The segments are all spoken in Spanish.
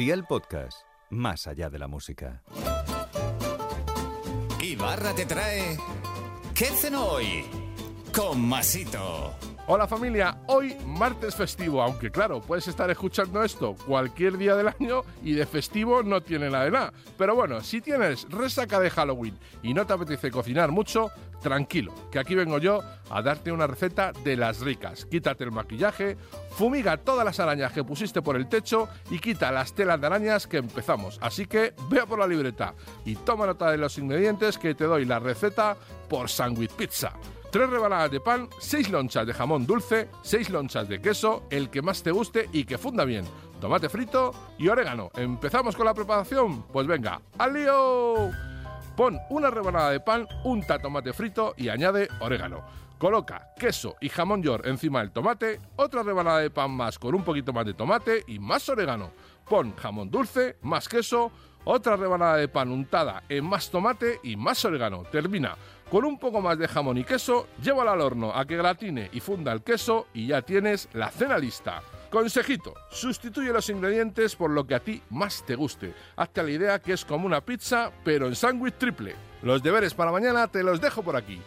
Día el podcast, más allá de la música. Ibarra te trae... ¿Qué cenó hoy? Con Masito. Hola familia, hoy martes festivo, aunque claro, puedes estar escuchando esto cualquier día del año y de festivo no tiene nada de nada. Pero bueno, si tienes resaca de Halloween y no te apetece cocinar mucho, tranquilo, que aquí vengo yo a darte una receta de las ricas. Quítate el maquillaje, fumiga todas las arañas que pusiste por el techo y quita las telas de arañas que empezamos. Así que vea por la libreta y toma nota de los ingredientes que te doy la receta por Sandwich Pizza. 3 rebanadas de pan, 6 lonchas de jamón dulce, 6 lonchas de queso, el que más te guste y que funda bien, tomate frito y orégano. ¿Empezamos con la preparación? Pues venga, ¡al lío! Pon una rebanada de pan, unta tomate frito y añade orégano. Coloca queso y jamón york encima del tomate, otra rebanada de pan más con un poquito más de tomate y más orégano. Pon jamón dulce, más queso, otra rebanada de pan untada en más tomate y más orégano. Termina con un poco más de jamón y queso, llévala al horno a que gratine y funda el queso y ya tienes la cena lista. Consejito, sustituye los ingredientes por lo que a ti más te guste. Hazte la idea que es como una pizza, pero en sándwich triple. Los deberes para mañana te los dejo por aquí.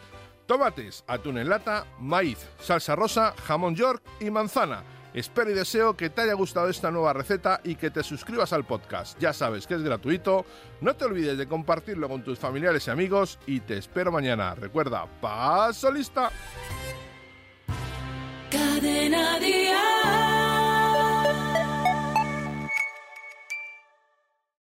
Tomates, atún en lata, maíz, salsa rosa, jamón york y manzana. Espero y deseo que te haya gustado esta nueva receta y que te suscribas al podcast. Ya sabes que es gratuito. No te olvides de compartirlo con tus familiares y amigos y te espero mañana. Recuerda, paso lista.